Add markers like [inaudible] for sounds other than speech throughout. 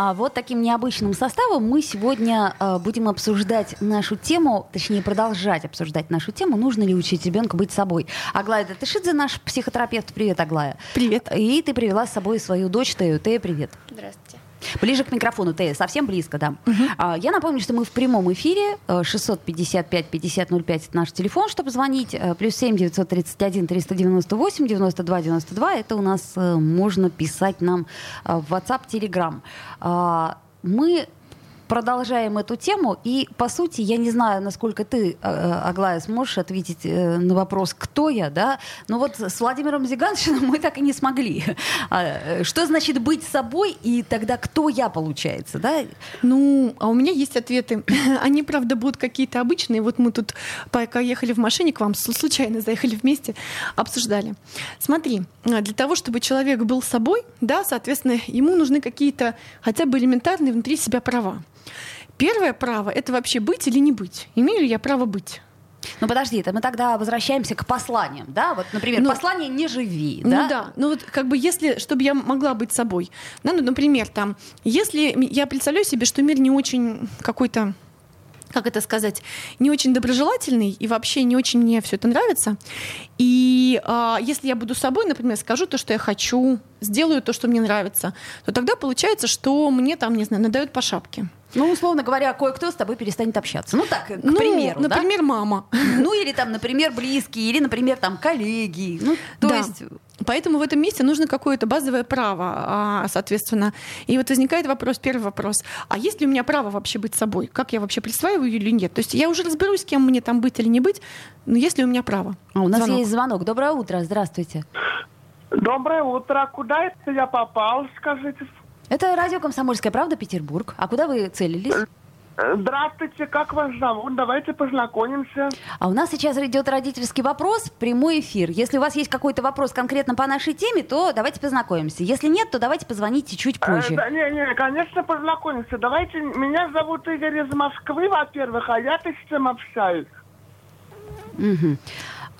А вот таким необычным составом мы сегодня э, будем обсуждать нашу тему, точнее продолжать обсуждать нашу тему, нужно ли учить ребенка быть собой. Аглая Датышидзе, наш психотерапевт. Привет, Аглая. Привет. И ты привела с собой свою дочь Тею. Тея, привет. Здравствуйте. Ближе к микрофону, Тея, совсем близко, да. А, Я напомню, что мы в прямом эфире. э, 655-5005 это наш телефон, чтобы звонить. Э, Плюс 7 931 398 92 92. Это у нас э, можно писать нам э, в WhatsApp, Telegram. А, Мы продолжаем эту тему. И, по сути, я не знаю, насколько ты, э, Аглая, сможешь ответить э, на вопрос, кто я, да? Но вот с Владимиром Зиганшиным мы так и не смогли. А, э, Что значит быть собой, и тогда кто я, получается, да? Ну, а у меня есть ответы. [clears throat] Они, правда, будут какие-то обычные. Вот мы тут, пока ехали в машине к вам, случайно заехали вместе, обсуждали. Смотри, а, для того, чтобы человек был собой, да, соответственно, ему нужны какие-то хотя бы элементарные внутри себя права. Первое право — это вообще быть или не быть. Имею ли я право быть? Ну подожди, это мы тогда возвращаемся к посланиям, да? Вот, например, Ну, послание «не живи», Ну да? да, ну вот как бы если, чтобы я могла быть собой, да, ну, например, там, если я представляю себе, что мир не очень какой-то как это сказать, не очень доброжелательный и вообще не очень мне все это нравится. И а, если я буду собой, например, скажу то, что я хочу, сделаю то, что мне нравится, то тогда получается, что мне там, не знаю, надают по шапке. Ну, условно говоря, кое-кто с тобой перестанет общаться. Ну так, к ну, примеру, да? например, мама. Ну или там, например, близкие, или, например, там коллеги. Ну, то Да. есть... Поэтому в этом месте нужно какое-то базовое право, а, соответственно. И вот возникает вопрос, первый вопрос. А есть ли у меня право вообще быть собой? Как я вообще присваиваю или нет? То есть я уже разберусь, кем мне там быть или не быть, но есть ли у меня право? А, у нас Звонок. есть звонок. Доброе утро, здравствуйте. Доброе утро. Куда это я попал, скажите? Это радио «Комсомольская правда», Петербург. А куда вы целились? Э, Здравствуйте, как вас зовут? Давайте познакомимся. А у нас сейчас идет родительский вопрос, прямой эфир. Если у вас есть какой-то вопрос конкретно по нашей теме, то давайте познакомимся. Если нет, то давайте позвоните чуть Э, позже. да, не, не, конечно, познакомимся. Давайте, меня зовут Игорь из Москвы, во-первых, а я-то с кем общаюсь. Мгм.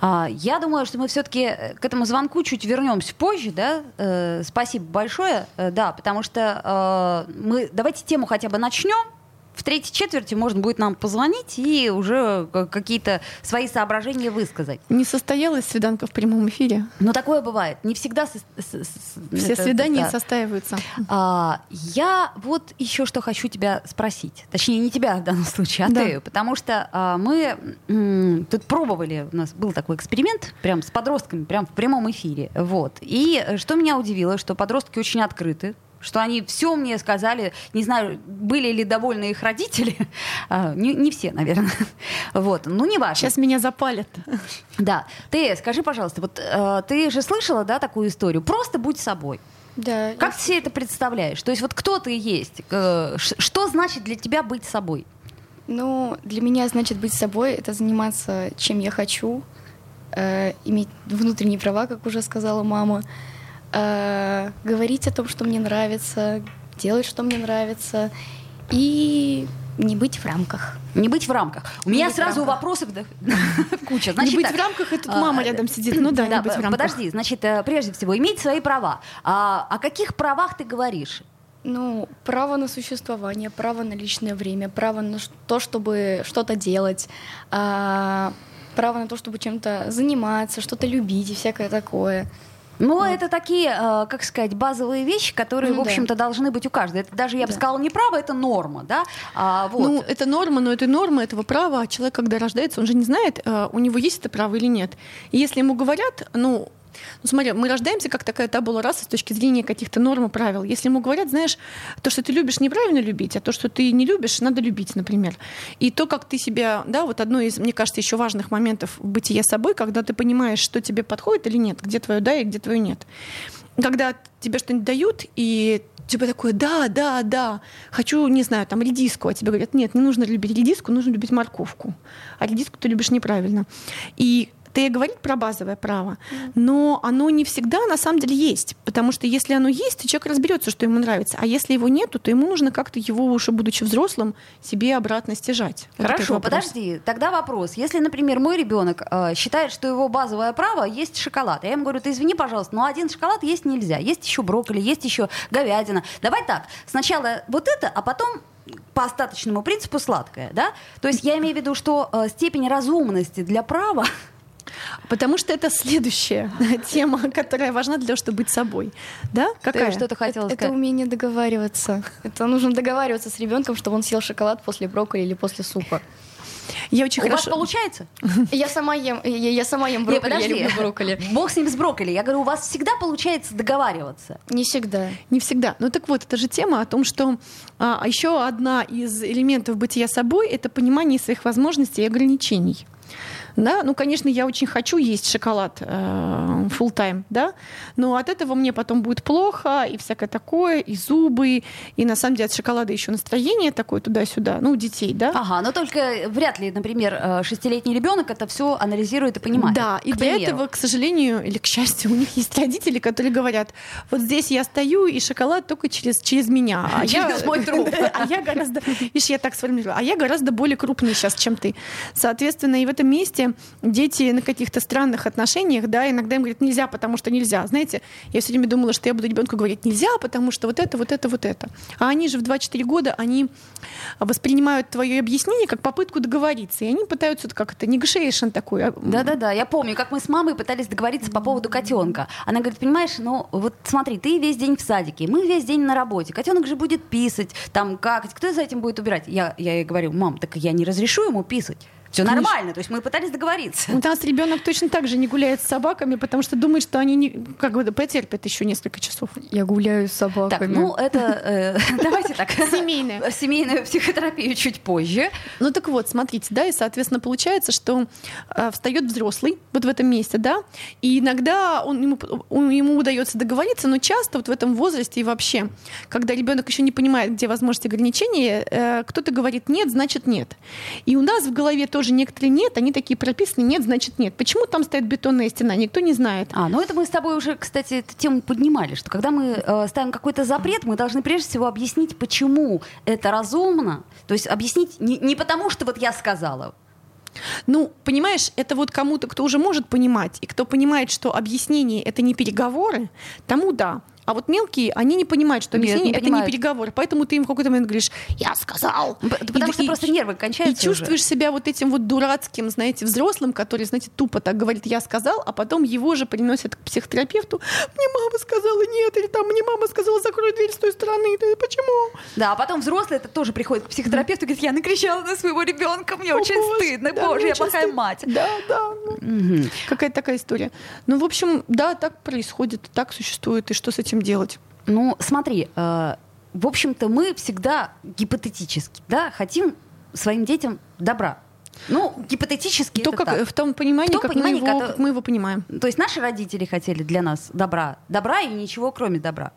А, я думаю, что мы все-таки к этому звонку чуть вернемся позже, да? Э, спасибо большое, Э, да, потому что э, мы давайте тему хотя бы начнем. В третьей четверти можно будет нам позвонить и уже к- какие-то свои соображения высказать. Не состоялась свиданка в прямом эфире. Но такое бывает. Не всегда со- Все это- свидания да. состаиваются. А, я вот еще что хочу тебя спросить. Точнее, не тебя в данном случае, а Да. ты. Потому что а, мы м, тут пробовали, у нас был такой эксперимент прям с подростками, прям в прямом эфире. Вот. И э, что меня удивило, что подростки очень открыты, что они все мне сказали, не знаю, были ли довольны их родители, [laughs] А, не, не все, наверное. [laughs] Вот, ну не важно. Сейчас меня запалят. [laughs] Да. Ты скажи, пожалуйста, вот э, ты же слышала, да, такую историю? Просто будь собой. Да. Как ты себе это представляешь? То есть вот кто ты есть? Что значит для тебя быть собой? Ну, для меня, значит, быть собой — это заниматься чем я хочу, э, иметь внутренние права, как уже сказала мама, э, говорить о том, что мне нравится, делать, что мне нравится, и не быть в рамках. Не быть в рамках. У Не меня сразу рамках. вопросов да, [laughs] куча. Значит, не быть так, в рамках, и тут а, мама рядом сидит. Ну да, не быть в п- рамках. Подожди, значит, э, прежде всего, иметь свои права. А, о каких правах ты говоришь? Ну, право на существование, право на личное время, право на то, чтобы что-то делать, а, право на то, чтобы чем-то заниматься, что-то любить и всякое такое. Ну, это такие, э, как сказать, базовые вещи, которые, Ну в да. общем-то, должны быть у каждого. Это даже, я бы Да. сказала, не право, это норма, да? А, вот. Ну, это норма, но это норма этого права. А человек, когда рождается, он же не знает, э, у него есть это право или нет. И если ему говорят, ну, ну, смотри, мы рождаемся как такая табула раса с точки зрения каких-то норм и правил. Если ему говорят, знаешь, то, что ты любишь, неправильно любить, а то, что ты не любишь, надо любить, например. И то, как ты себя, да, вот одно из, мне кажется, еще важных моментов бытия собой, когда ты понимаешь, что тебе подходит или нет, где твое да и где твое нет. Когда тебе что-нибудь дают, и тебе такое, да, да, да, хочу, не знаю, там, редиску, а тебе говорят, нет, не нужно любить редиску, нужно любить морковку. А редиску ты любишь неправильно. И Это я говорить про базовое право, но оно не всегда на самом деле есть, потому что если оно есть, то человек разберется, что ему нравится, а если его нету, то ему нужно как-то его уже будучи взрослым себе обратно стяжать. Вот Хорошо, вопрос. подожди. Тогда вопрос. Если, например, мой ребенок э, считает, что его базовое право есть шоколад, я ему говорю, ты извини, пожалуйста, но один шоколад есть нельзя. Есть еще брокколи, есть еще говядина. Давай так. Сначала вот это, а потом по остаточному принципу сладкое, да? То есть я имею в виду, что э, степень разумности для права Потому что это следующая [laughs] тема, которая важна для того, чтобы быть собой. Да? Какая? Ты что-то хотела Это сказать? умение договариваться. Это нужно договариваться с ребенком, чтобы он съел шоколад после брокколи или после супа. Я очень У вас хорошо... получается? Я сама ем, я, я сама ем брокколи, я подожди. люблю брокколи. Бог с ним с брокколи. Я говорю, у вас всегда получается договариваться. Не всегда. Не всегда. Ну так вот, это же тема о том, что а, еще одна из элементов бытия собой — это понимание своих возможностей и ограничений. Да, ну, конечно, я очень хочу есть шоколад э, full time, да, но от этого мне потом будет плохо и всякое такое, и зубы, и на самом деле от шоколада еще настроение такое туда-сюда, ну, у детей, да. Ага, но только вряд ли, например, э, шестилетний ребенок это все анализирует и понимает. Да, и для примеру. этого, к сожалению, или к счастью, [laughs] у них есть родители, которые говорят, вот здесь я стою, и шоколад только через, через меня. А [laughs] я, Через мой труп. [laughs] А я гораздо, видишь, я так сформулировала, а я гораздо более крупный сейчас, чем ты. Соответственно, и в этом месте дети на каких-то странных отношениях, да, иногда им говорят нельзя, потому что нельзя. Знаете, я все время думала, что я буду ребенку говорить нельзя, потому что вот это, вот это, вот это. А они же в 2-4 года, они воспринимают твое объяснение как попытку договориться, и они пытаются как это, negotiation такой. а, Да-да-да, я помню, как мы с мамой пытались договориться по поводу котенка. Она говорит, понимаешь, ну вот смотри, ты весь день в садике, мы весь день на работе, котенок же будет писать, там какать, кто за этим будет убирать? Я, я ей говорю, мам, так я не разрешу ему писать. Все Конечно. нормально, то есть мы пытались договориться. У нас ребенок точно так же не гуляет с собаками, потому что думает, что они не, как бы потерпят еще несколько часов. Я гуляю с Так, собаками. ну это, э, [laughs] давайте так. Семейная. Семейную психотерапию чуть позже. Ну так вот, смотрите, да, и, соответственно, получается, что э, встает взрослый вот в этом месте, да, и иногда он, ему, он- ему удается договориться, но часто вот в этом возрасте и вообще, когда ребенок еще не понимает, где возможности ограничения, э, кто-то говорит нет, значит нет. И у нас в голове тоже некоторые нет, они такие прописаны, нет, значит нет. Почему там стоит бетонная стена, никто не знает. А, ну это мы с тобой уже, кстати, эту тему поднимали, что когда мы э, ставим какой-то запрет, мы должны прежде всего объяснить, почему это разумно. То есть объяснить не, не потому, что вот я сказала. Ну, понимаешь, это вот кому-то, кто уже может понимать, и кто понимает, что объяснение это не переговоры, тому да. А вот мелкие, они не понимают, что Нет, объяснение не это не понимают. переговоры. Поэтому ты им в какой-то момент говоришь, я сказал. Потому И- что и- просто нервы И кончаются чувствуешь себя вот этим вот дурацким, знаете, взрослым, который, знаете, тупо так говорит, я сказал, а потом его же приносят к психотерапевту. Мне мама сказала нет, или там мне мама сказала, закрой дверь с той стороны. Ты почему? уже. Да, а потом взрослый это тоже приходит к психотерапевту и говорит, я накричала на своего ребенка, мне О, очень Боже, стыдно, да, боже, я плохая мать. Да, да. ну, Мгм. Какая-то такая история. Ну, в общем, да, так происходит, так существует, и что с этим делать? Ну, смотри, э, в общем-то, мы всегда гипотетически, да, хотим своим детям добра. Ну, гипотетически То, это как, так. в том понимании, В том как, понимании, мы его, как мы его понимаем. То есть наши родители хотели для нас добра, добра и ничего кроме добра.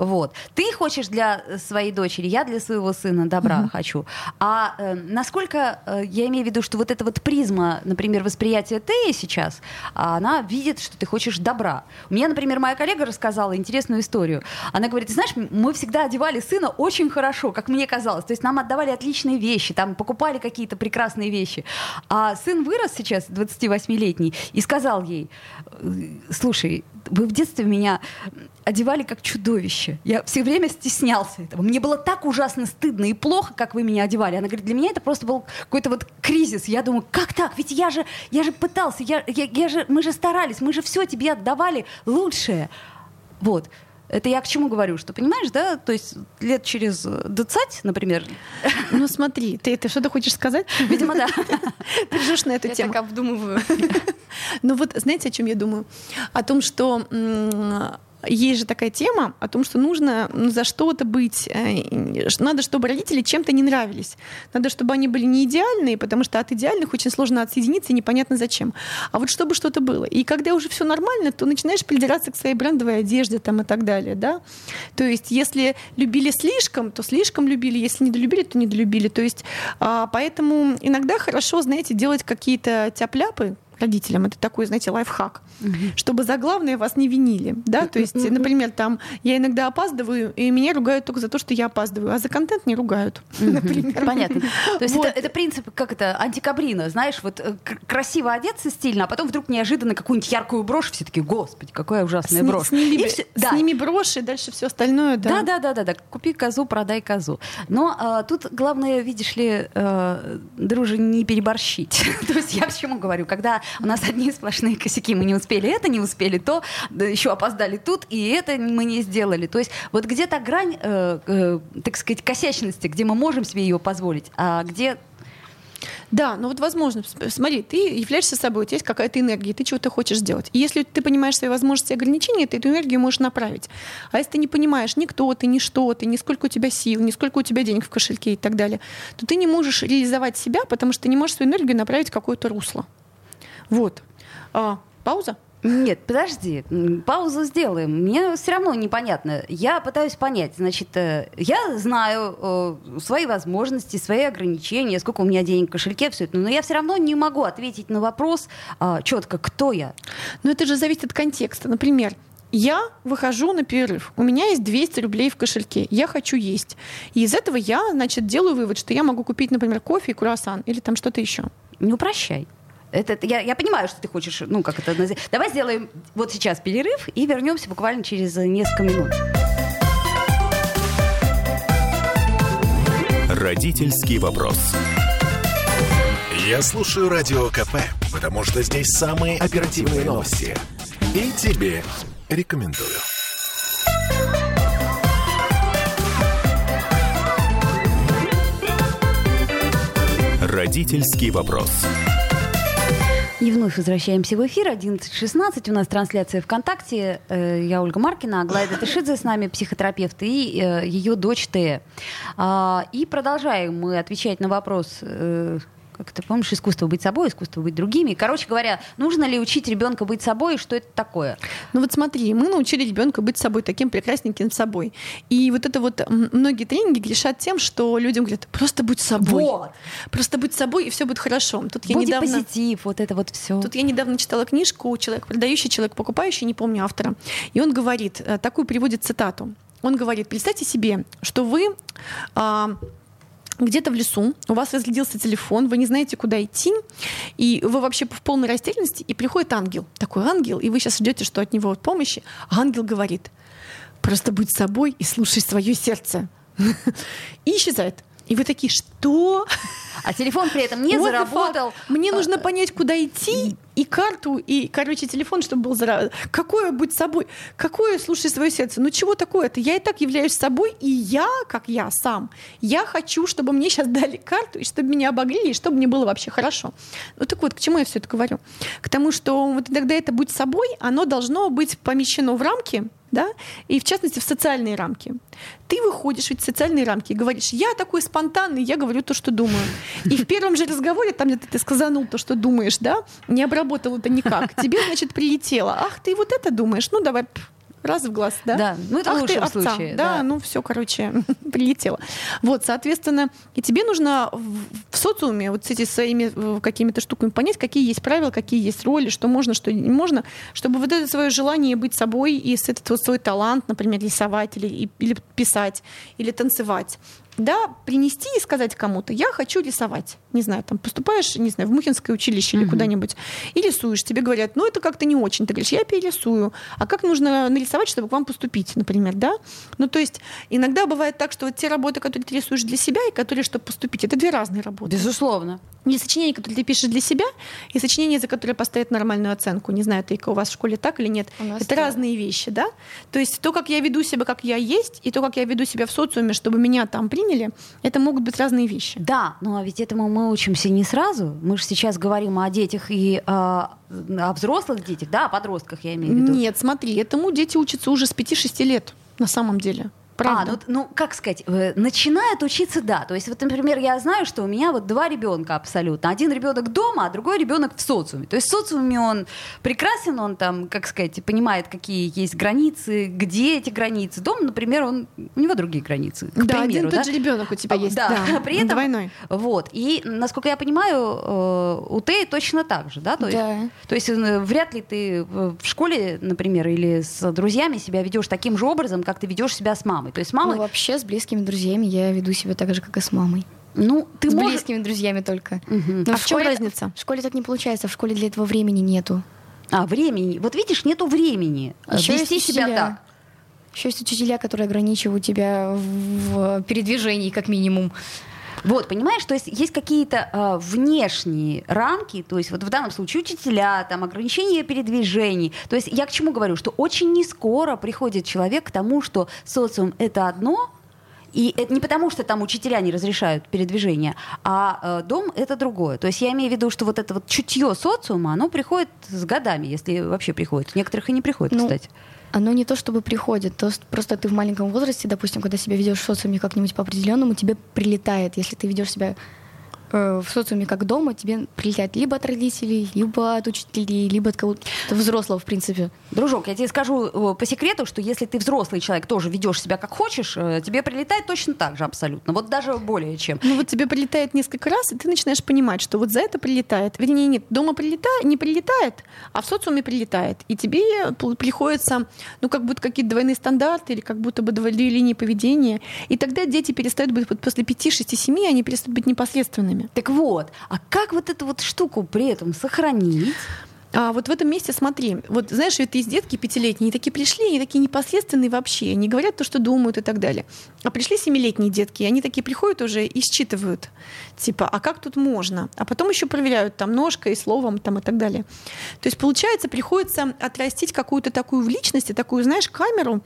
Вот. Ты хочешь для э, своей дочери, я для своего сына добра хочу. А э, насколько э, я имею в виду, что вот эта вот призма, например, восприятия Теи сейчас, а она видит, что ты хочешь добра. У меня, например, моя коллега рассказала интересную историю. Она говорит, ты знаешь, мы всегда одевали сына очень хорошо, как мне казалось. То есть нам отдавали отличные вещи, там покупали какие-то прекрасные вещи. А сын вырос сейчас, 28-летний, и сказал ей, «Э, слушай, вы в детстве меня одевали как чудовище. Я все время стеснялся этого. Мне было так ужасно стыдно и плохо, как вы меня одевали. Она говорит, для меня это просто был какой-то вот кризис. Я думаю, как так? Ведь я же, я же пытался, я, я, я же, мы же старались, мы же все тебе отдавали лучшее. Вот. Это я к чему говорю, что понимаешь, да, то есть лет через э, 20, например, [laughs] Ну смотри, ты, ты что-то хочешь сказать? видимо, да. [laughs] Ты ржешь на эту Я тему. так обдумываю. [laughs] Ну вот, знаете, о чем я думаю? О том, что есть же такая тема о том, что нужно ну, за что-то быть. э, Надо, чтобы родители чем-то не нравились. Надо, чтобы они были не идеальные, потому что от идеальных очень сложно отсоединиться непонятно зачем. А вот чтобы что-то было. И когда уже все нормально, то начинаешь придираться к своей брендовой одежде там, и так далее. Да? То есть, если любили слишком, то слишком любили. Если недолюбили, то недолюбили. То есть, а, поэтому иногда хорошо, знаете, делать какие-то тяп-ляпы, родителям. Это такой, знаете, лайфхак. Чтобы за главное вас не винили. Да? То есть, например, там я иногда опаздываю, и меня ругают только за то, что я опаздываю, а за контент не ругают. [laughs] Например. Понятно. То есть Вот. это, это принцип, как это, антикабрина, знаешь, вот э, к- красиво одеться стильно, а потом вдруг неожиданно какую-нибудь яркую брошь, все таки господи, какая ужасная Сни- брошь. сними, И всё- да. сними броши, дальше все остальное. Да, Да. да, да, да, да. Купи козу, продай козу. Но а, тут главное, видишь ли, э, друже, не переборщить. [laughs] То есть я почему говорю, когда у нас одни сплошные косяки, мы не успели это, не успели то, да, еще опоздали тут, и это мы не сделали. То есть вот где-то грань, э, э, так сказать, косячности, где мы можем себе ее позволить, а где Да, но вот возможно, смотри, ты являешься собой, у тебя есть какая-то энергия, ты чего-то хочешь сделать. И если ты понимаешь свои возможности и ограничения, ты эту энергию можешь направить. А если ты не понимаешь ни кто ты, ни что ты, ни сколько у тебя сил, ни сколько у тебя денег в кошельке и так далее, то ты не можешь реализовать себя, потому что ты не можешь свою энергию направить в какое-то русло. Вот. А, пауза? Нет, подожди, паузу сделаем. Мне все равно непонятно. Я пытаюсь понять. Значит, э, я знаю э, свои возможности, свои ограничения, сколько у меня денег в кошельке, все это, но я все равно не могу ответить на вопрос четко, кто я. Но это же зависит от контекста. Например, я выхожу на перерыв, у меня есть 200 рублей в кошельке, я хочу есть. И из этого я, значит, делаю вывод, что я могу купить, например, кофе и круассан или там что-то еще. Не упрощай. Это, я, я понимаю, что ты хочешь, ну, как это называть. Давай сделаем вот сейчас перерыв и вернемся буквально через несколько минут. Родительский вопрос. Я слушаю Радио КП, потому что здесь самые оперативные новости. И тебе рекомендую. Родительский вопрос. И вновь возвращаемся в эфир. 11.16. У нас трансляция ВКонтакте. Э, Я Ольга Маркина, Аглайда Тышидзе с нами, психотерапевт, и э, ее дочь Тея. А, И продолжаем мы отвечать на вопрос, э, как ты помнишь, искусство быть собой, искусство быть другими. Короче говоря, нужно ли учить ребенка быть собой, и что это такое? Ну вот смотри, мы научили ребенка быть собой, таким прекрасненьким собой. И вот это вот многие тренинги грешат тем, что людям говорят, просто будь собой. Вот. Просто будь собой, и все будет хорошо. Тут я Будет недавно... позитив, вот это вот все. Тут я недавно читала книжку «Человек продающий, человек покупающий», не помню автора. И он говорит, э, такую приводит цитату. Он говорит, представьте себе, что вы а, где-то в лесу, у вас разрядился телефон, вы не знаете, куда идти, и вы вообще в полной растерянности, и приходит ангел, такой ангел, и вы сейчас ждете, что от него помощи, а ангел говорит, просто будь собой и слушай свое сердце. [laughs] И исчезает. И вы такие, что? А телефон при этом не What заработал. Мне А, нужно понять, куда идти, и карту, и, короче, телефон, чтобы был заработан. Какое быть собой? Какое слушай свое сердце? Ну чего такое-то? Я и так являюсь собой, и я, как я сам, я хочу, чтобы мне сейчас дали карту, и чтобы меня обогрели, и чтобы мне было вообще хорошо. Ну так вот, к чему я все это говорю? К тому, что вот тогда это «будь собой», оно должно быть помещено в рамки, да, и в частности в социальные рамки. Ты выходишь эти социальные рамки и говоришь, я такой спонтанный, я говорю то, что думаю. И в первом же разговоре, там где-то ты сказанул то, что думаешь, да, не обработал это никак, тебе, значит, прилетело. Ах, ты вот это думаешь, ну давай, раз в глаз, да? Да, ну это в Ах ты лучшем овца. случае, Да, да. ну все, короче, [laughs] прилетело. Вот, соответственно, и тебе нужно в, в социуме вот с этими своими э, какими-то штуками понять, какие есть правила, какие есть роли, что можно, что не можно, чтобы вот это свое желание быть собой и с этот вот свой талант, например, рисовать или, или писать, или танцевать, да, принести и сказать кому-то, я хочу рисовать. Не знаю, там поступаешь, не знаю, в Мухинское училище или куда-нибудь, и рисуешь. Тебе говорят, ну это как-то не очень. Ты говоришь, я перерисую. А как нужно нарисовать, чтобы к вам поступить, например, да? Ну то есть иногда бывает так, что вот те работы, которые ты рисуешь для себя и которые, чтобы поступить, это две разные работы. Безусловно. И сочинение, которое ты пишешь для себя, и сочинение, за которое поставят нормальную оценку. Не знаю, это у вас в школе так или нет. Это да. разные вещи, да? То есть то, как я веду себя, как я есть, и то, как я веду себя в социуме, чтобы меня там приняли, это могут быть разные вещи. Да, но а ведь этому мы учимся не сразу. Мы же сейчас говорим о детях и а, о взрослых детях, да, о подростках, я имею в виду. Нет, смотри, этому дети учатся уже с 5-6 лет, на самом деле. Правда. А, ну, ну, как сказать, э, начинают учиться, да. То есть, вот, например, я знаю, что у меня вот два ребенка абсолютно. Один ребенок дома, а другой ребенок в социуме. То есть в социуме он прекрасен, он там, как сказать, понимает, какие есть границы, где эти границы. Дом, например, он, у него другие границы. К да, примеру, один тот же ребенок у тебя А, есть. да. Да, [laughs] При этом- двойной. Вот. И, насколько я понимаю, э, у Теи точно так же, да? То есть, Да. то есть э, вряд ли ты в школе, например, или с друзьями себя ведешь таким же образом, как ты ведешь себя с мамой. То есть с Ну, мамой, вообще, с близкими друзьями я веду себя так же, как и с мамой. ну, ты с можешь... близкими друзьями только. Мгм. Ну, А в в чем школе- разница? В школе так не получается, в школе для этого времени нету. А, времени. Вот видишь, нету времени Ещё вести себя так. Еще есть учителя, которые ограничивают тебя в передвижении, как минимум. Вот, понимаешь, то есть есть какие-то э, внешние рамки, то есть вот в данном случае учителя, там ограничения передвижений. То есть я к чему говорю, что очень не скоро приходит человек к тому, что социум это одно, и это не потому, что там учителя не разрешают передвижение, а э, дом это другое. То есть я имею в виду, что вот это вот чутье социума, оно приходит с годами, если вообще приходит. Некоторых и не приходит, Ну, кстати. Оно не то чтобы приходит, то просто ты в маленьком возрасте, допустим, когда себя ведешь в социуме как-нибудь по определенному, тебе прилетает. Если ты ведешь себя в социуме как дома, тебе прилетает либо от родителей, либо от учителей, либо от кого-то взрослого, в принципе. Дружок, я тебе скажу э, по секрету, что если ты взрослый человек, тоже ведешь себя как хочешь, э, тебе прилетает точно так же абсолютно. Вот даже более чем. Ну вот тебе прилетает несколько раз, и ты начинаешь понимать, что вот за это прилетает. Вернее, нет, дома прилетает, не прилетает, а в социуме прилетает. И тебе приходится, ну, как будто какие-то двойные стандарты или как будто бы две линии поведения. И тогда дети перестают быть, вот после 5, 6, 7, они перестают быть непосредственными. Так вот, а как вот эту вот штуку при этом сохранить? А вот в этом месте смотри, вот знаешь, ведь есть детки пятилетние, они такие пришли, они такие непосредственные вообще, они говорят то, что думают и так далее. А пришли семилетние детки, и они такие приходят уже и считывают, типа, а как тут можно? А потом еще проверяют там ножкой, словом там и так далее. То есть получается, приходится отрастить какую-то такую в личности, такую, знаешь, камеру,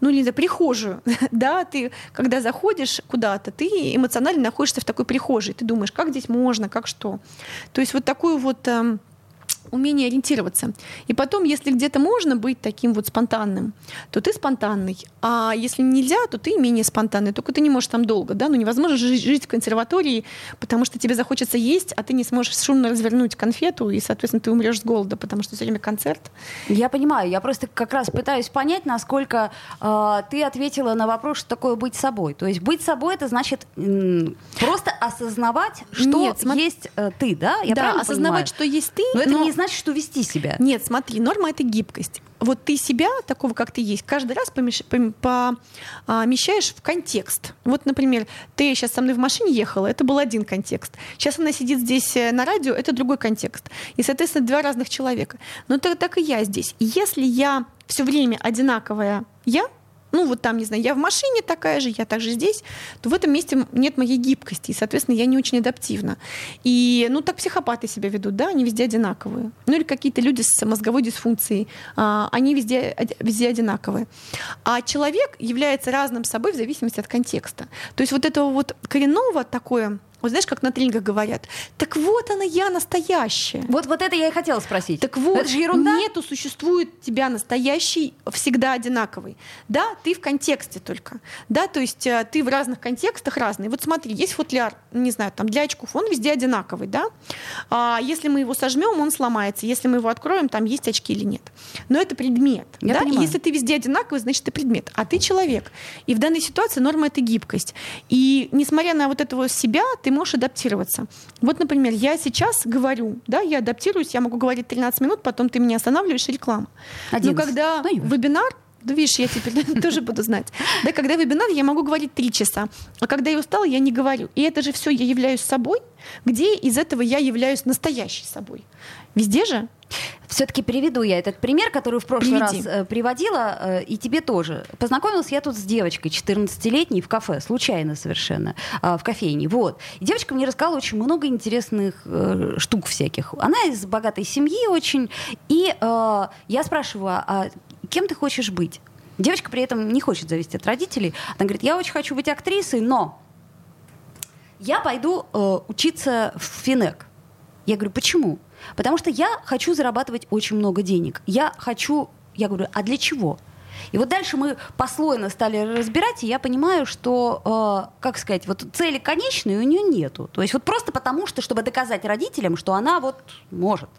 ну не знаю, прихожую, [laughs] да, ты, когда заходишь куда-то, ты эмоционально находишься в такой прихожей, ты думаешь, как здесь можно, как что. То есть вот такую вот эм, умение ориентироваться. И потом, если где-то можно быть таким вот спонтанным, то ты спонтанный. А если нельзя, то ты менее спонтанный. Только ты не можешь там долго, да? Ну невозможно жить, жить в консерватории, потому что тебе захочется есть, а ты не сможешь шумно развернуть конфету, и, соответственно, ты умрешь с голода, потому что все время концерт. Я понимаю, я просто как раз пытаюсь понять, насколько э, ты ответила на вопрос, что такое быть собой. То есть быть собой это значит м, просто осознавать, что Нет, смо- есть э, ты, да? Я да, осознавать, понимаю? что есть ты, Но это но- не значит, что вести себя. Нет, смотри, норма это гибкость. Вот ты себя, такого, как ты есть, каждый раз помещаешь в контекст. Вот, например, ты сейчас со мной в машине ехала, это был один контекст. Сейчас она сидит здесь э, на радио, это другой контекст. И, соответственно, два разных человека. Но это так и я здесь. Если я все время одинаковая я, ну вот там, не знаю, я в машине такая же, я также здесь, то в этом месте нет моей гибкости, и, соответственно, я не очень адаптивна. И, ну, так психопаты себя ведут, да, они везде одинаковые. Ну, или какие-то люди с мозговой дисфункцией, а, они везде, везде одинаковые. А человек является разным собой в зависимости от контекста. То есть вот этого вот коренного такое, вот знаешь, как на тренингах говорят, так вот она я настоящая. Вот, вот это я и хотела спросить. Так вот, это же ерунда. нету, существует тебя настоящий, всегда одинаковый. Да, ты в контексте только. Да, то есть э, ты в разных контекстах разный. Вот смотри, есть футляр, не знаю, там для очков, он везде одинаковый, да. А если мы его сожмем, он сломается. Если мы его откроем, там есть очки или нет. Но это предмет. Я да? понимаю. Если ты везде одинаковый, значит, ты предмет. А ты человек. И в данной ситуации норма это гибкость. И несмотря на вот этого себя, ты можешь адаптироваться. Вот, например, я сейчас говорю, да, я адаптируюсь, я могу говорить 13 минут, потом ты меня останавливаешь, и реклама. Но 11. когда Ну, вебинар, да видишь, я теперь [laughs] тоже буду знать. Да, когда вебинар, я могу говорить три часа, а когда я устала, я не говорю. И это же все я являюсь собой, где из этого я являюсь настоящей собой. Везде же Все-таки приведу я этот пример, который в прошлый Приведи. раз э, приводила, э, и тебе тоже. Познакомилась я тут с девочкой 14-летней в кафе, случайно совершенно, а, в кофейне. Вот. И девочка мне рассказала очень много интересных э, штук всяких. Она из богатой семьи очень. И э, я спрашиваю, а кем ты хочешь быть? Девочка при этом не хочет зависеть от родителей. Она говорит, я очень хочу быть актрисой, но я пойду э, учиться в Финек. Я говорю, почему? Потому что я хочу зарабатывать очень много денег. Я хочу, я говорю, а для чего? И вот дальше мы послойно стали разбирать, и я понимаю, что, э, как сказать, вот цели конечной у нее нету. То есть вот просто потому, что, чтобы доказать родителям, что она вот может.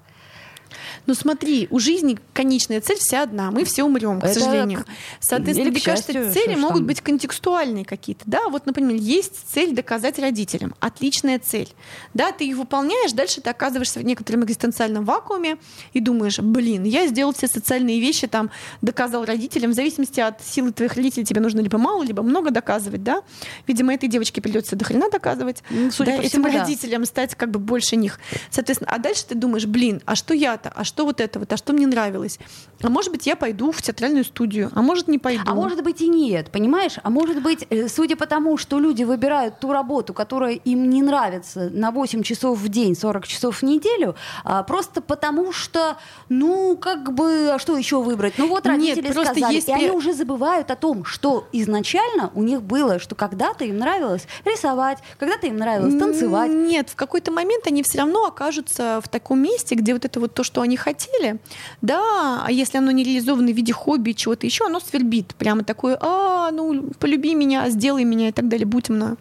Ну смотри, у жизни конечная цель вся одна. Мы все умрем, к Это сожалению. Соответственно, мне кажется, цели могут там. быть контекстуальные какие-то. Да, вот, например, есть цель доказать родителям. Отличная цель. Да, ты ее выполняешь, дальше ты оказываешься в некотором экзистенциальном вакууме и думаешь, блин, я сделал все социальные вещи, там, доказал родителям, в зависимости от силы твоих родителей тебе нужно либо мало, либо много доказывать, да. Видимо, этой девочке придется до хрена доказывать. Ну, судя да, по этим всему, да. родителям стать как бы больше них. Соответственно, а дальше ты думаешь, блин, а что я-то, а что вот это вот, а что мне нравилось? А может быть, я пойду в театральную студию, а может, не пойду. А может быть и нет, понимаешь? А может быть, э, судя по тому, что люди выбирают ту работу, которая им не нравится на 8 часов в день, 40 часов в неделю, а, просто потому что, ну, как бы, а что еще выбрать? Ну вот Нет, родители просто сказали, есть и они уже забывают о том, что изначально у них было, что когда-то им нравилось рисовать, когда-то им нравилось танцевать. Нет, в какой-то момент они все равно окажутся в таком месте, где вот это вот то, что они хотели, да, а если оно не реализовано в виде хобби, чего-то еще, оно свербит. Прямо такое, а, ну, полюби меня, сделай меня и так далее, будь мною.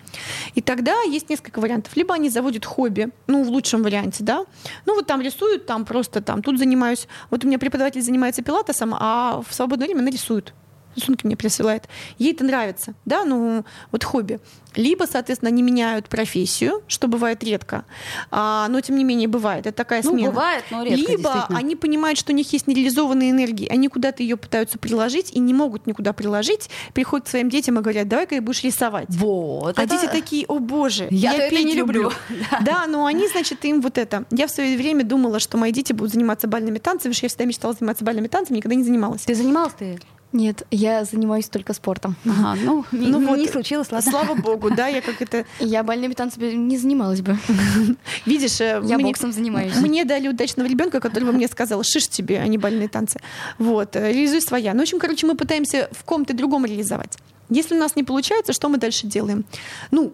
И тогда есть несколько вариантов. Либо они заводят хобби, ну, в лучшем варианте, да, ну, вот там рисуют, там просто там, тут занимаюсь, вот у меня преподаватель занимается пилатесом, а в свободное время она рисует рисунки мне присылает. Ей это нравится, да, ну вот хобби. Либо, соответственно, они меняют профессию, что бывает редко, а, но тем не менее бывает. Это такая Ну, смена. бывает, но редко, Либо они понимают, что у них есть нереализованные энергии, они куда-то ее пытаются приложить и не могут никуда приложить, приходят к своим детям и говорят, давай-ка будешь рисовать. Вот. А это- дети такие, о боже, Я-то это петь не люблю». [laughs] Да, но они, значит, им вот это. Я в свое время думала, что мои дети будут заниматься бальными танцами, потому что я всегда мечтала заниматься бальными танцами, никогда не занималась. Ты занималась ты? Нет, я занимаюсь только спортом. Ага, [laughs] ну, не, Ну не вот, случилось, ладно. Слава [laughs] богу, да, я как это... Я бальными танцами не занималась бы. [laughs] Видишь, э, Я мне- боксом занимаюсь. Мне дали удачного ребенка, который бы мне сказал, шиш тебе, а не бальные танцы. Вот, э, реализуй своя. Ну, в общем, короче, мы пытаемся в ком-то другом реализовать. Если у нас не получается, что мы дальше делаем? Ну,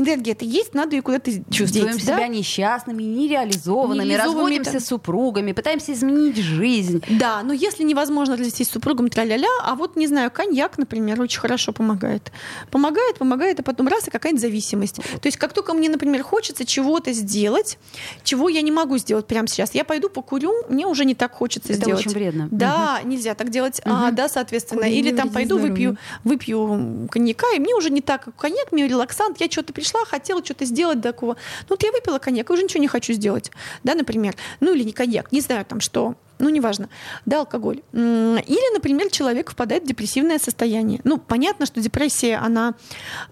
энергия-то есть, надо ее куда-то Чувствуем деть, себя да? несчастными, нереализованными, Нереализованными, разводимся с супругами, пытаемся изменить жизнь. Да, но если невозможно развестись с супругом, тра-ля-ля, а вот, не знаю, коньяк, например, очень хорошо помогает. Помогает, помогает, а потом раз, и какая-нибудь зависимость. То есть как только мне, например, хочется чего-то сделать, чего я не могу сделать прямо сейчас, я пойду покурю, мне уже не так хочется Это сделать. очень вредно. Да, нельзя так делать. А, да, соответственно. Курение Или там пойду выпью, выпью коньяка, и мне уже не так, коньяк, мне релаксант, я что-то пришла, хотела что-то сделать такого. Ну вот я выпила коньяк, уже ничего не хочу сделать. Да, например. Ну или не коньяк, не знаю там что. Ну, неважно. Да, алкоголь. Или, например, человек впадает в депрессивное состояние. Ну, понятно, что депрессия, она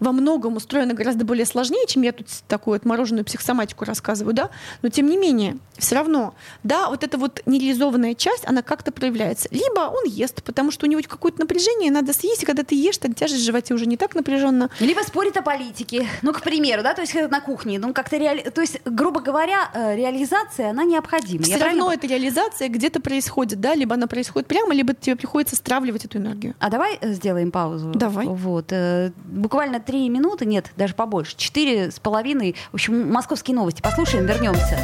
во многом устроена гораздо более сложнее, чем я тут такую отмороженную психосоматику рассказываю, да, но тем не менее, все равно, да, вот эта вот нереализованная часть, она как-то проявляется. Либо он ест, потому что у него какое-то напряжение, надо съесть, и когда ты ешь, так тяжесть в животе уже не так напряженно. Либо спорит о политике. Ну, к примеру, да, то есть на кухне. Ну, как-то реали... То есть, грубо говоря, э, реализация, она необходима. Все равно правильно эта реализация где-то происходит, да, либо она происходит прямо, либо тебе приходится стравливать эту энергию. А давай э, сделаем паузу. Давай. Вот. э, Буквально три минуты, нет, даже побольше. Четыре с половиной. В общем, московские новости. Послушаем, вернемся.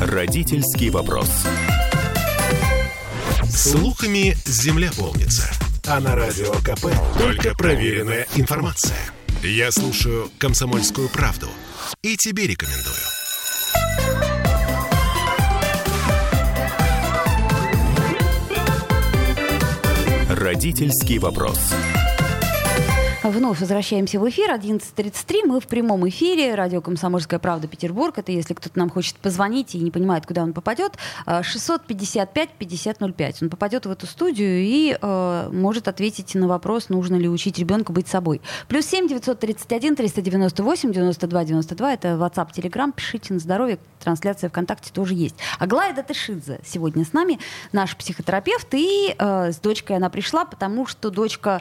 Родительский вопрос. Слухами земля полнится. А на радио КП только проверенная информация. Я слушаю «Комсомольскую правду» и тебе рекомендую. Родительский вопрос. Вновь возвращаемся в эфир. 11.33. Мы в прямом эфире. Радио «Комсомольская правда. Петербург». Это если кто-то нам хочет позвонить и не понимает, куда он попадет. а, 655-5005. Он попадет в эту студию и э, может ответить на вопрос, нужно ли учить ребенка быть собой. Плюс 7 931 398 92 92. Это WhatsApp, Telegram. Пишите на здоровье. Трансляция ВКонтакте тоже есть. Аглая Датышидзе сегодня с нами, наш психотерапевт. И э, с дочкой она пришла, потому что дочка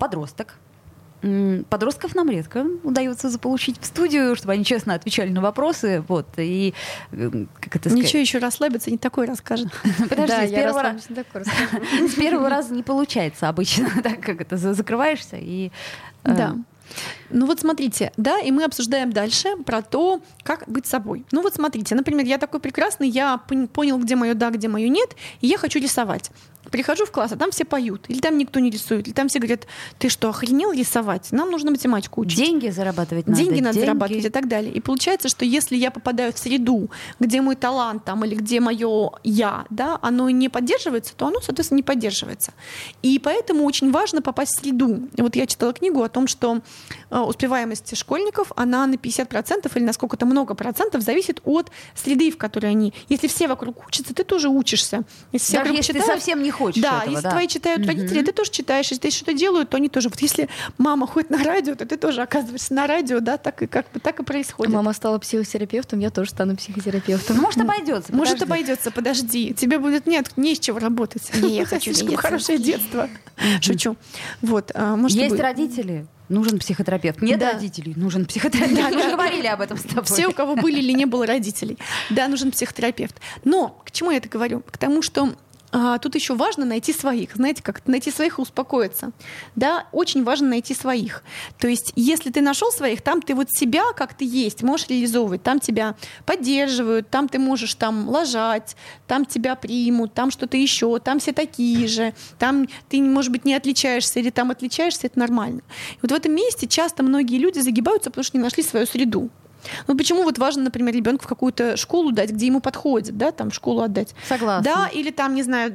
подросток. Подростков нам редко удается заполучить в студию, чтобы они честно отвечали на вопросы. Вот, и э, как это сказать? Ничего еще расслабиться, не такое расскажет. [laughs] [laughs] Подожди, да, с, я первого ра- расслаблюсь, не такое расскажу. [laughs] с первого раза не получается обычно, так как это за- закрываешься и... э, Да. Ну вот смотрите, да, и мы обсуждаем дальше про то, как быть собой. Ну вот смотрите, например, я такой прекрасный, я пон- понял, где мое да, где мое нет, и я хочу рисовать. Прихожу в класс, а там все поют, или там никто не рисует, или там все говорят, ты что, охренел рисовать? Нам нужно математику учить. Деньги зарабатывать надо. Деньги надо деньги. зарабатывать и так далее. И получается, что если я попадаю в среду, где мой талант там, или где мое я, да, оно не поддерживается, то оно, соответственно, не поддерживается. И поэтому очень важно попасть в среду. Вот я читала книгу о том, что э, успеваемость школьников, она на 50% или на сколько-то много процентов зависит от среды, в которой они. Если все вокруг учатся, ты тоже учишься. Если Даже если ты читают- совсем не хочешь да, этого, если да. твои читают родители, ты тоже читаешь. Если что-то делают, то они тоже. Вот если мама ходит на радио, то ты тоже оказываешься на радио, да, так и как бы так и происходит. Мама стала психотерапевтом, я тоже стану психотерапевтом. Ну, может, обойдется. Может, подожди. обойдется, подожди. Тебе будет нет, не из чего работать. Не, я хочу слишком хорошее детство. Шучу. Вот, а, может Есть родители, нужен психотерапевт. Нет Да. родителей, нужен психотерапевт. Да, Мы да. говорили об этом с тобой. Все, у кого были или не было родителей. Да, нужен психотерапевт. Но к чему я это говорю? К тому, что а, тут еще важно найти своих. Знаете, как найти своих и успокоиться. Да, очень важно найти своих. То есть, если ты нашел своих, там ты вот себя, как ты есть, можешь реализовывать. Там тебя поддерживают, там ты можешь там ложать, там тебя примут, там что-то еще, там все такие же, там ты, может быть, не отличаешься или там отличаешься, это нормально. И вот в этом месте часто многие люди загибаются, потому что не нашли свою среду. Ну почему вот важно, например, ребенка в какую-то школу дать, где ему подходит, да, там школу отдать. Согласна. Да, или там, не знаю,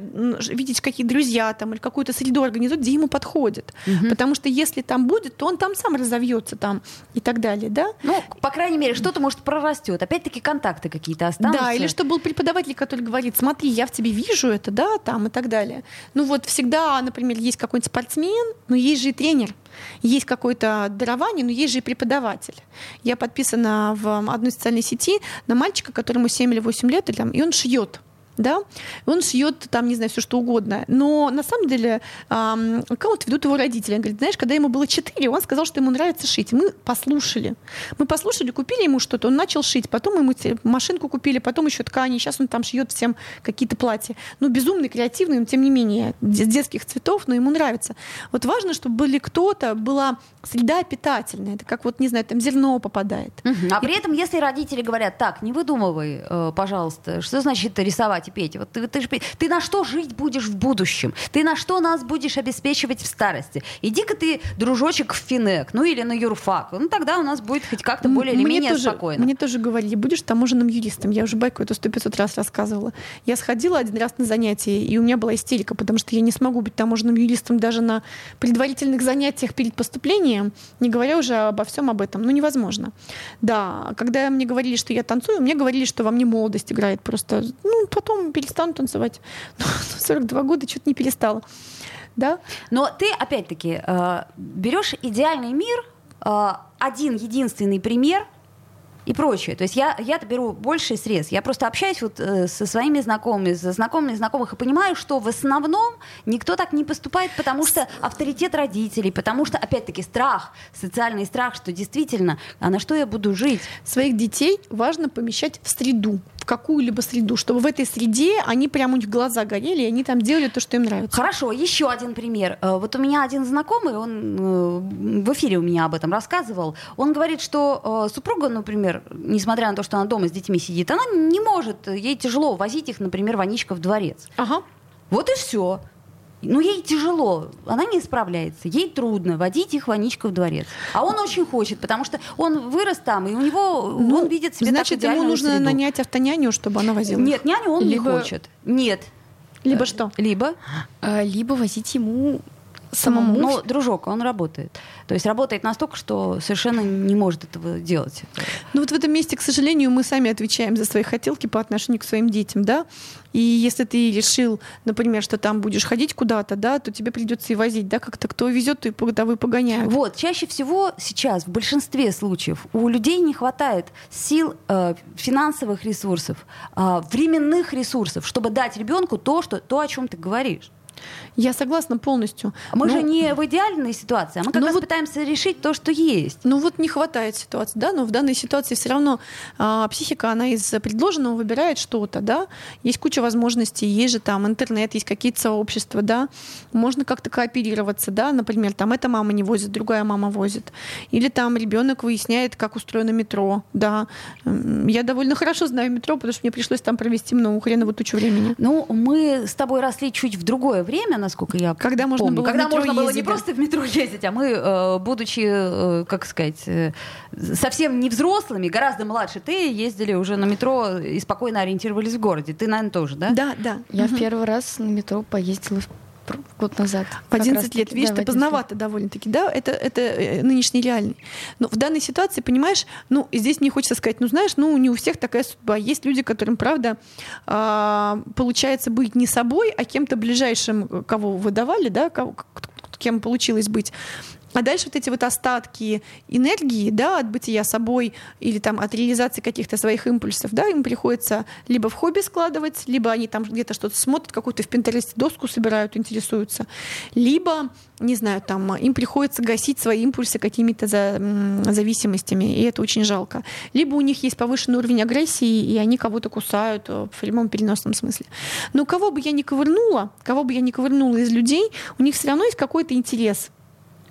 видеть какие друзья там, или какую-то среду организовать, где ему подходит. Потому что если там будет, то он там сам разовьется там и так далее, да? Ну, по крайней мере, что-то, может, прорастет. Опять-таки контакты какие-то останутся. Да, или что был преподаватель, который говорит, смотри, я в тебе вижу это, да, там и так далее. Ну вот всегда, например, есть какой-нибудь спортсмен, но есть же и тренер, есть какое-то дарование, но есть же и преподаватель. Я подписана в одной социальной сети на мальчика, которому 7 или 8 лет, и, он шьет. Да, И он шьет там, не знаю, все что угодно. Но на самом деле ам, аккаунт ведут его родители. Он говорит, знаешь, когда ему было 4, он сказал, что ему нравится шить. Мы послушали. Мы послушали, купили ему что-то, он начал шить. Потом ему машинку купили, потом еще ткани. Сейчас он там шьет всем какие-то платья. Ну, безумный, креативный, но тем не менее, де- детских цветов, но ему нравится. Вот важно, чтобы были кто-то, была среда питательная. Это как вот, не знаю, там зерно попадает. Мгм. А при этом, если родители говорят, так, не выдумывай, э, пожалуйста, что значит рисовать и петь? Вот ты, ты, ж пе- ты на что жить будешь в будущем? Ты на что нас будешь обеспечивать в старости? Иди-ка ты, дружочек, в Финек, ну или на юрфак. Ну тогда у нас будет хоть как-то более или менее тоже, спокойно. Мне тоже говорили, будешь таможенным юристом. Я уже байку эту сто 500 раз рассказывала. Я сходила один раз на занятие, и у меня была истерика, потому что я не смогу быть таможенным юристом даже на предварительных занятиях перед поступлением, не говоря уже обо всем об этом. Ну, невозможно. Да, когда мне говорили, что я танцую, мне говорили, что во мне молодость играет просто. Ну, потом перестану танцевать. [laughs] Ну, 42 года что-то не перестала. Да? Но ты, опять-таки, э, берешь идеальный мир, э, один единственный пример и прочее. То есть я, я беру больше средств. Я просто общаюсь вот, э, со своими знакомыми, со знакомыми знакомых и понимаю, что в основном никто так не поступает, потому что авторитет родителей, потому что, опять-таки, страх, социальный страх, что действительно, а на что я буду жить? Своих детей важно помещать в среду, какую-либо среду, чтобы в этой среде они прямо у них глаза горели, и они там делали то, что им нравится. Хорошо, еще один пример. Э, Вот у меня один знакомый, он э, в эфире у меня об этом рассказывал. Он говорит, что э, супруга, например, несмотря на то, что она дома с детьми сидит, она не может, ей тяжело возить их, например, в дворец. Ага. Вот и все. Ну, ей тяжело, она не справляется, ей трудно водить их Ваничка в дворец. А он очень хочет, потому что он вырос там, и у него, он видит себе Ну, Значит, так ему нужно среду. нанять автоняню, чтобы она возила. Нет, няню он Либо- не хочет. Нет. Либо что? Либо А, Либо возить ему самому. Ну, дружок, он работает. То есть работает настолько, что совершенно не может этого делать. Ну вот в этом месте, к сожалению, мы сами отвечаем за свои хотелки по отношению к своим детям, да. И если ты решил, например, что там будешь ходить куда-то, да, то тебе придется и возить, да, как-то кто везет, то и того и погоняют. Вот, чаще всего сейчас, в большинстве случаев, у людей не хватает сил, э, финансовых ресурсов, э, временных ресурсов, чтобы дать ребенку то, что, то, о чем ты говоришь. Я согласна полностью. Мы Ну, же не в идеальной ситуации, а мы как ну раз вот- пытаемся решить то, что есть. Ну вот не хватает ситуации, да, но в данной ситуации все равно а, психика, она из предложенного выбирает что-то, да, есть куча возможностей, есть же там интернет, есть какие-то сообщества, да, можно как-то кооперироваться, да, например, там эта мама не возит, другая мама возит, или там ребенок выясняет, как устроено метро, да, я довольно хорошо знаю метро, потому что мне пришлось там провести много хреновую тучу времени. Ну, мы с тобой росли чуть в другое время, насколько я Когда можно помню. было в Когда можно было не да. просто в метро ездить, а мы, э, будучи, э, как сказать, э, совсем не взрослыми, гораздо младше ты, ездили уже на метро и спокойно ориентировались в городе. Ты, наверное, тоже, да? Да, да. Я Мгм. в первый раз на метро поездила в год назад. В Как 11 раз-таки, лет, видишь, да, ты в 11 лет. поздновато довольно-таки, да, это, это э, нынешний реальный. Но в данной ситуации, понимаешь, ну, здесь не хочется сказать, ну, знаешь, ну, не у всех такая судьба. Есть люди, которым, правда, а, получается быть не собой, а кем-то ближайшим, кого выдавали, да, кем получилось быть. А дальше вот эти вот остатки энергии, да, от бытия собой или там от реализации каких-то своих импульсов, да, им приходится либо в хобби складывать, либо они там где-то что-то смотрят, какую-то в Пинтересте доску собирают, интересуются, либо, не знаю, там им приходится гасить свои импульсы какими-то за, зависимостями, и это очень жалко. Либо у них есть повышенный уровень агрессии, и они кого-то кусают э, в прямом переносном смысле. Но кого бы я ни ковырнула, кого бы я ни ковырнула из людей, у них все равно есть какой-то интерес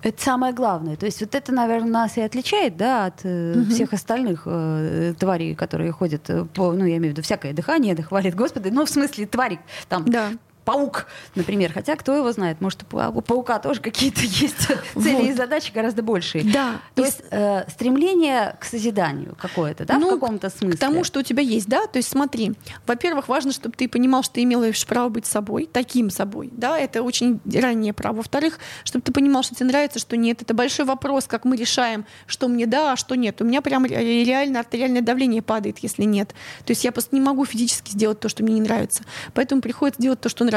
Это самое главное. То есть вот это, наверное, нас и отличает, да, от э, всех остальных э, тварей, которые ходят э, по, ну, я имею в виду, всякое дыхание, да хвалит Господи, ну, в смысле, твари, там, Да. Паук, например. Хотя, кто его знает, может, у пау- у паука тоже какие-то [laughs] есть цели Вот. и задачи гораздо большие. Да. То И есть э, стремление к созиданию какое-то, да, Ну, в каком-то смысле. К тому, что у тебя есть, да. То есть смотри, во-первых, важно, чтобы ты понимал, что ты имеешь право быть собой, таким собой, да, это очень раннее право. Во-вторых, чтобы ты понимал, что тебе нравится, что нет. Это большой вопрос, как мы решаем, что мне да, а что нет. У меня прям ре- реально артериальное давление падает, если нет. То есть я просто не могу физически сделать то, что мне не нравится. Поэтому приходится делать то, что нравится.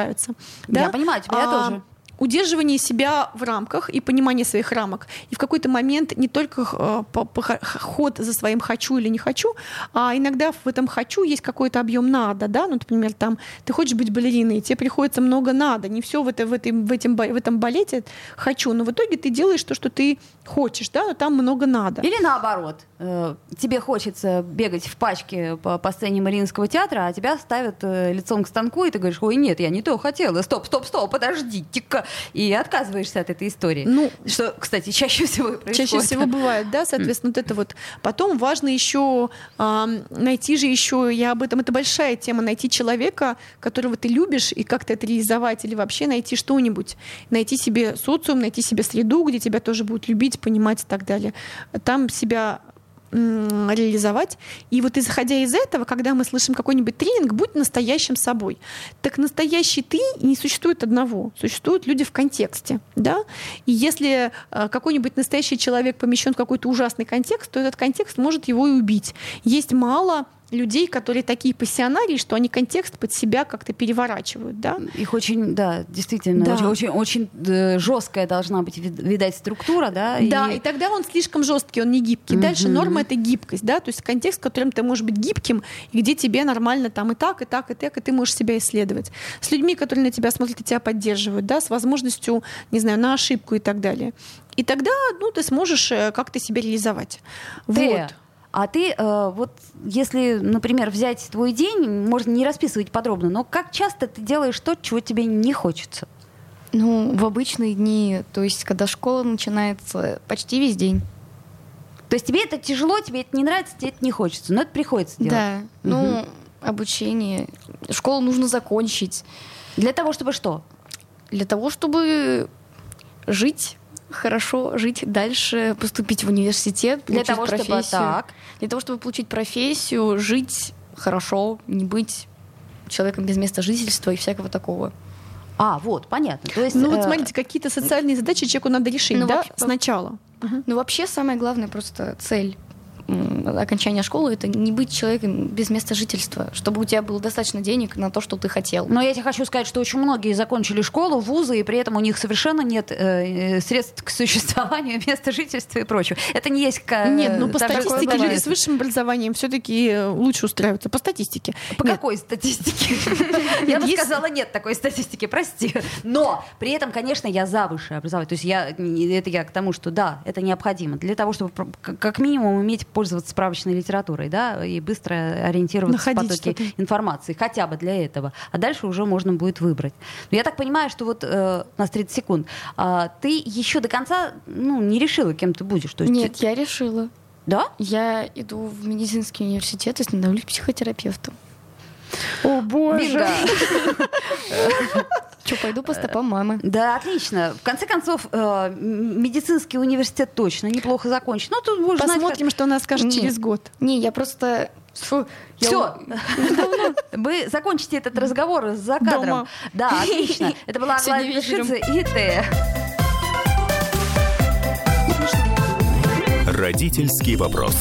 Да? Я понимаю тебя, я А, тоже. Удерживание себя в рамках и понимание своих рамок. И в какой-то момент не только э, ход за своим хочу или не хочу, а иногда в этом хочу есть какой-то объем надо, да, ну, например, там ты хочешь быть балериной, тебе приходится много надо, не все в, это, в, этом, в, этом, в этом балете хочу, но в итоге ты делаешь то, что ты хочешь, да, но там много надо. Или наоборот, э, тебе хочется бегать в пачке по, по сцене Мариинского театра, а тебя ставят э, лицом к станку, и ты говоришь, ой, нет, я не то хотела, стоп, стоп, стоп, подождите-ка, и отказываешься от этой истории. Ну, Что, кстати, чаще всего происходит. Чаще всего бывает, да, соответственно, вот это вот. Потом важно еще ам, найти же еще, я об этом, это большая тема, найти человека, которого ты любишь, и как-то это реализовать, или вообще найти что-нибудь, найти себе социум, найти себе среду, где тебя тоже будут любить, понимать и так далее. Там себя реализовать. И вот исходя из этого, когда мы слышим какой-нибудь тренинг, будь настоящим собой. Так настоящий ты не существует одного. Существуют люди в контексте. Да? И если э, какой-нибудь настоящий человек помещен в какой-то ужасный контекст, то этот контекст может его и убить. Есть мало людей, которые такие пассионарии, что они контекст под себя как-то переворачивают. Да? Их очень, да, действительно, Да. очень, очень, э, жесткая должна быть, вид- видать, структура, да. Да, и тогда он слишком жесткий, он не гибкий. Дальше Мгм. норма это гибкость, да, то есть контекст, в котором ты можешь быть гибким, и где тебе нормально там и так, и так, и так, и ты можешь себя исследовать. С людьми, которые на тебя смотрят и тебя поддерживают, да, с возможностью, не знаю, на ошибку и так далее. И тогда, ну, ты сможешь э, как-то себя реализовать. Ты, Вот. А ты, э, вот если, например, взять твой день, можно не расписывать подробно, но как часто ты делаешь то, чего тебе не хочется? Ну, в обычные дни, то есть когда школа начинается, почти весь день. То есть тебе это тяжело, тебе это не нравится, тебе это не хочется, но это приходится делать. Да. Ну, обучение. Школу нужно закончить. Для того, чтобы что? Для того, чтобы жить хорошо, жить дальше, поступить в университет, Для получить того, чтобы профессию. так. Для того, чтобы получить профессию, жить хорошо, не быть человеком без места жительства и всякого такого. А, вот, понятно. То есть, Ну вот э, смотрите, какие-то социальные задачи человеку надо решить, ну, да, вообще- сначала. Ну, вообще, самое главное просто цель. Окончания школы это не быть человеком без места жительства, чтобы у тебя было достаточно денег на то, что ты хотел. Но я тебе хочу сказать, что очень многие закончили школу, вузы, и при этом у них совершенно нет э, э, средств к существованию, [laughs] места жительства и прочего. Это не есть... ка- Нет, ну по статистике люди с высшим образованием все-таки лучше устраиваются. По статистике. По Нет, какой статистике? [laughs] Я бы сказала, нет такой статистики, прости. Но при этом, конечно, я за высшее образование. То есть я, это я к тому, что да, это необходимо для того, чтобы к- как минимум уметь пользоваться справочной литературой, да, и быстро ориентироваться в Находить потоке что-то. информации, хотя бы для этого. А дальше уже можно будет выбрать. Но я так понимаю, что вот э, у нас 30 секунд. А, ты еще до конца ну, не решила, кем ты будешь. То есть Нет, ты- я решила. Да? Я иду в медицинский университет и становлюсь психотерапевтом. О, боже. Что, [laughs] пойду по стопам мамы. Да, отлично. В конце концов, э, медицинский университет точно неплохо закончен. Ну, тут знать, Посмотрим, что она скажет через год. Не, я просто... Фу, я Все, [laughs] вы закончите этот разговор за кадром. Дома. Да, отлично. [laughs] Это была Аглая. Пешидзе и Тея. Родительский вопрос.